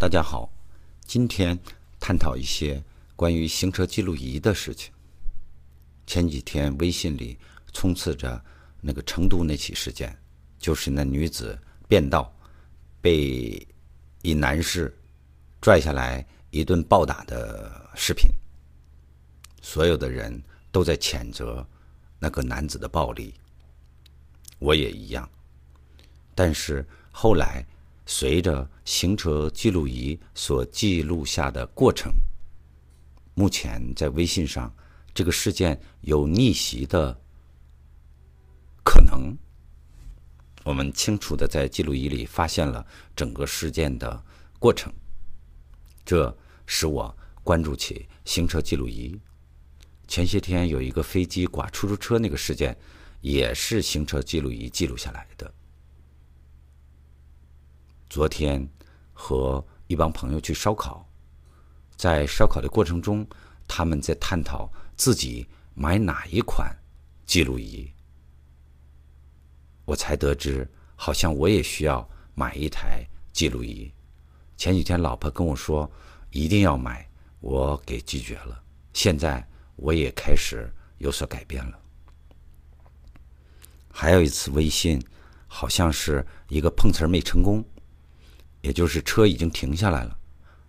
大家好，今天探讨一些关于行车记录仪的事情。前几天微信里充斥着那个成都那起事件，就是那女子变道被一男士拽下来一顿暴打的视频。所有的人都在谴责那个男子的暴力，我也一样。但是后来。随着行车记录仪所记录下的过程，目前在微信上，这个事件有逆袭的可能。我们清楚的在记录仪里发现了整个事件的过程，这使我关注起行车记录仪。前些天有一个飞机刮出租车那个事件，也是行车记录仪记录下来的。昨天和一帮朋友去烧烤，在烧烤的过程中，他们在探讨自己买哪一款记录仪。我才得知，好像我也需要买一台记录仪。前几天老婆跟我说一定要买，我给拒绝了。现在我也开始有所改变了。还有一次微信，好像是一个碰瓷儿没成功。也就是车已经停下来了，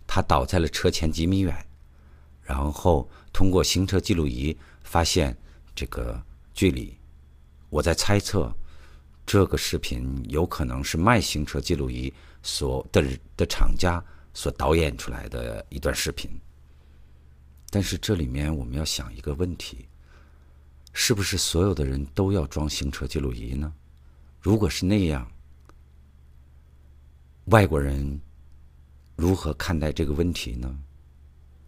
他倒在了车前几米远，然后通过行车记录仪发现这个距离。我在猜测，这个视频有可能是卖行车记录仪所的的厂家所导演出来的一段视频。但是这里面我们要想一个问题：是不是所有的人都要装行车记录仪呢？如果是那样，外国人如何看待这个问题呢？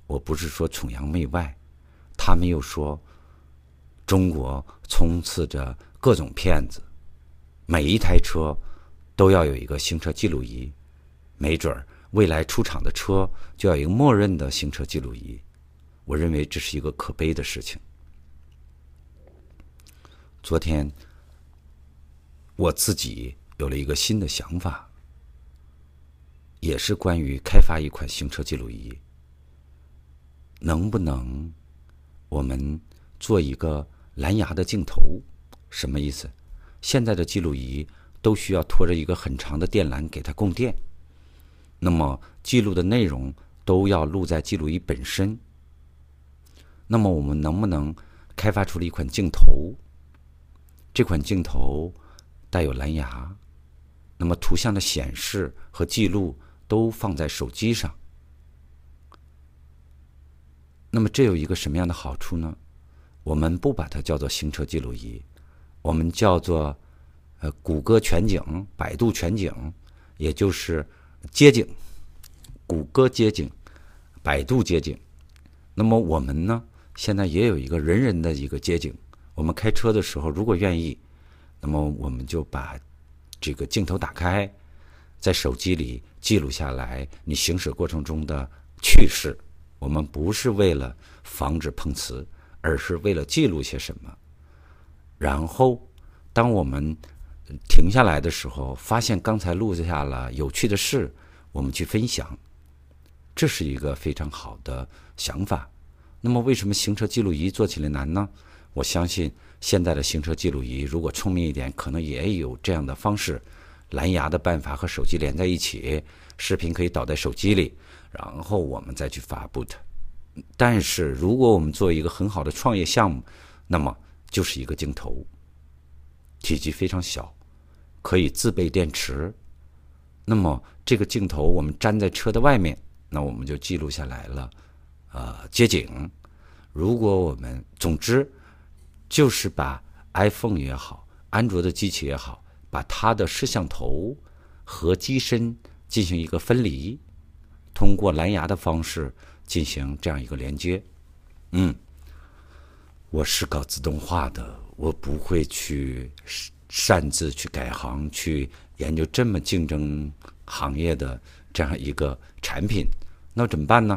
我不是说崇洋媚外，他们又说中国充斥着各种骗子，每一台车都要有一个行车记录仪，没准儿未来出厂的车就要一个默认的行车记录仪。我认为这是一个可悲的事情。昨天我自己有了一个新的想法。也是关于开发一款行车记录仪，能不能我们做一个蓝牙的镜头？什么意思？现在的记录仪都需要拖着一个很长的电缆给它供电，那么记录的内容都要录在记录仪本身。那么我们能不能开发出了一款镜头？这款镜头带有蓝牙，那么图像的显示和记录。都放在手机上，那么这有一个什么样的好处呢？我们不把它叫做行车记录仪，我们叫做呃谷歌全景、百度全景，也就是街景，谷歌街景、百度街景。那么我们呢，现在也有一个人人的一个街景。我们开车的时候，如果愿意，那么我们就把这个镜头打开。在手机里记录下来你行驶过程中的趣事，我们不是为了防止碰瓷，而是为了记录些什么。然后，当我们停下来的时候，发现刚才录下了有趣的事，我们去分享，这是一个非常好的想法。那么，为什么行车记录仪做起来难呢？我相信现在的行车记录仪如果聪明一点，可能也有这样的方式。蓝牙的办法和手机连在一起，视频可以导在手机里，然后我们再去发布它。但是，如果我们做一个很好的创业项目，那么就是一个镜头，体积非常小，可以自备电池。那么这个镜头我们粘在车的外面，那我们就记录下来了，呃，街景。如果我们总之就是把 iPhone 也好，安卓的机器也好。把它的摄像头和机身进行一个分离，通过蓝牙的方式进行这样一个连接。嗯，我是搞自动化的，我不会去擅自去改行去研究这么竞争行业的这样一个产品。那怎么办呢？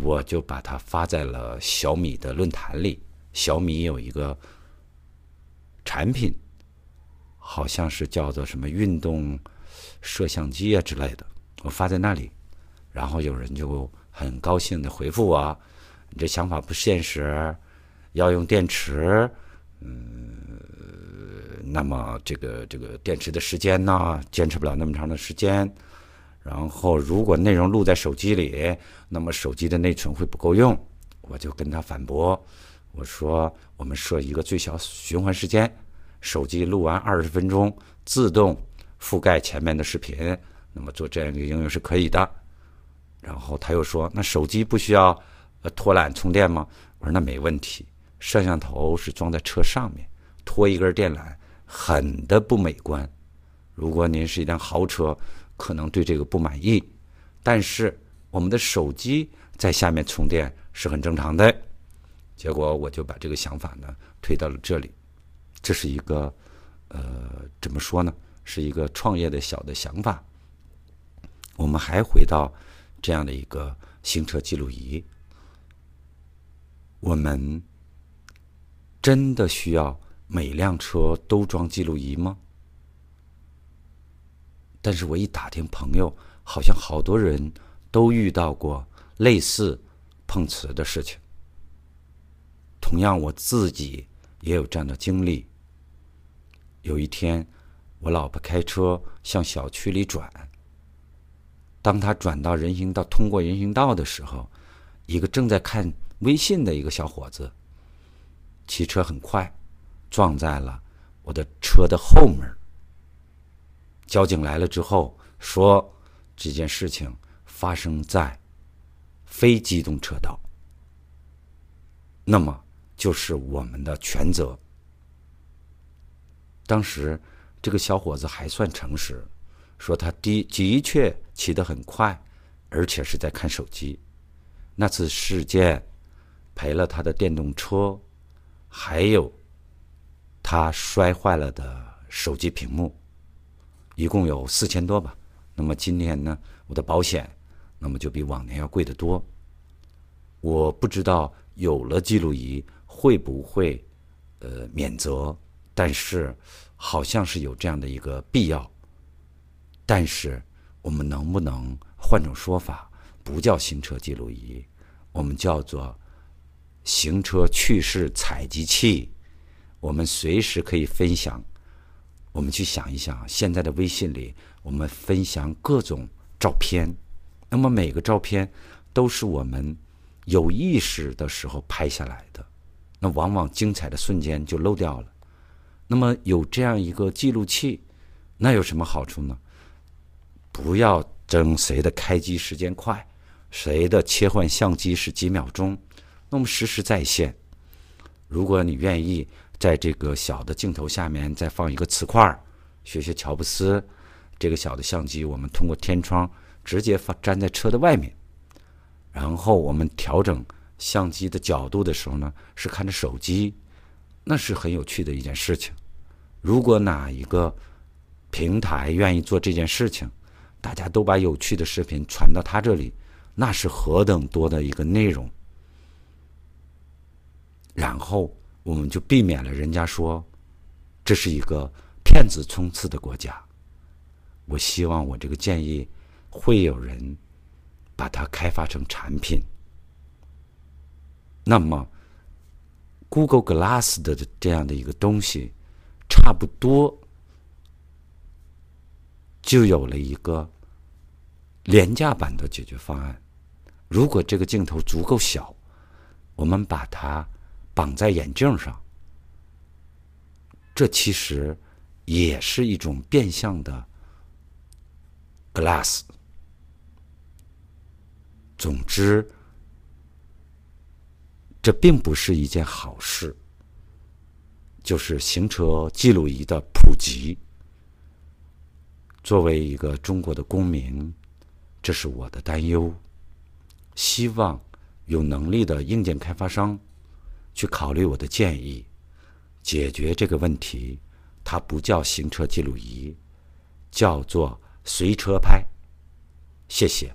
我就把它发在了小米的论坛里。小米有一个。产品好像是叫做什么运动摄像机啊之类的，我发在那里，然后有人就很高兴的回复我：“你这想法不现实，要用电池，嗯，那么这个这个电池的时间呢，坚持不了那么长的时间。然后如果内容录在手机里，那么手机的内存会不够用。”我就跟他反驳，我说：“我们设一个最小循环时间。”手机录完二十分钟，自动覆盖前面的视频，那么做这样一个应用是可以的。然后他又说：“那手机不需要呃拖缆充电吗？”我说：“那没问题。摄像头是装在车上面，拖一根电缆很的不美观。如果您是一辆豪车，可能对这个不满意。但是我们的手机在下面充电是很正常的。”结果我就把这个想法呢推到了这里。这是一个，呃，怎么说呢？是一个创业的小的想法。我们还回到这样的一个行车记录仪，我们真的需要每辆车都装记录仪吗？但是我一打听朋友，好像好多人都遇到过类似碰瓷的事情。同样，我自己也有这样的经历。有一天，我老婆开车向小区里转。当她转到人行道，通过人行道的时候，一个正在看微信的一个小伙子，骑车很快，撞在了我的车的后面。交警来了之后说，这件事情发生在非机动车道，那么就是我们的全责。当时，这个小伙子还算诚实，说他的的确骑得很快，而且是在看手机。那次事件赔了他的电动车，还有他摔坏了的手机屏幕，一共有四千多吧。那么今年呢，我的保险那么就比往年要贵得多。我不知道有了记录仪会不会呃免责。但是，好像是有这样的一个必要。但是，我们能不能换种说法，不叫行车记录仪，我们叫做行车趣事采集器？我们随时可以分享。我们去想一想，现在的微信里，我们分享各种照片，那么每个照片都是我们有意识的时候拍下来的，那往往精彩的瞬间就漏掉了。那么有这样一个记录器，那有什么好处呢？不要争谁的开机时间快，谁的切换相机是几秒钟，那么实时在线。如果你愿意在这个小的镜头下面再放一个磁块，学学乔布斯，这个小的相机我们通过天窗直接放粘在车的外面，然后我们调整相机的角度的时候呢，是看着手机，那是很有趣的一件事情。如果哪一个平台愿意做这件事情，大家都把有趣的视频传到他这里，那是何等多的一个内容。然后我们就避免了人家说这是一个骗子冲刺的国家。我希望我这个建议会有人把它开发成产品。那么，Google Glass 的这样的一个东西。差不多就有了一个廉价版的解决方案。如果这个镜头足够小，我们把它绑在眼镜上，这其实也是一种变相的 glass。总之，这并不是一件好事。就是行车记录仪的普及。作为一个中国的公民，这是我的担忧。希望有能力的硬件开发商去考虑我的建议，解决这个问题。它不叫行车记录仪，叫做随车拍。谢谢。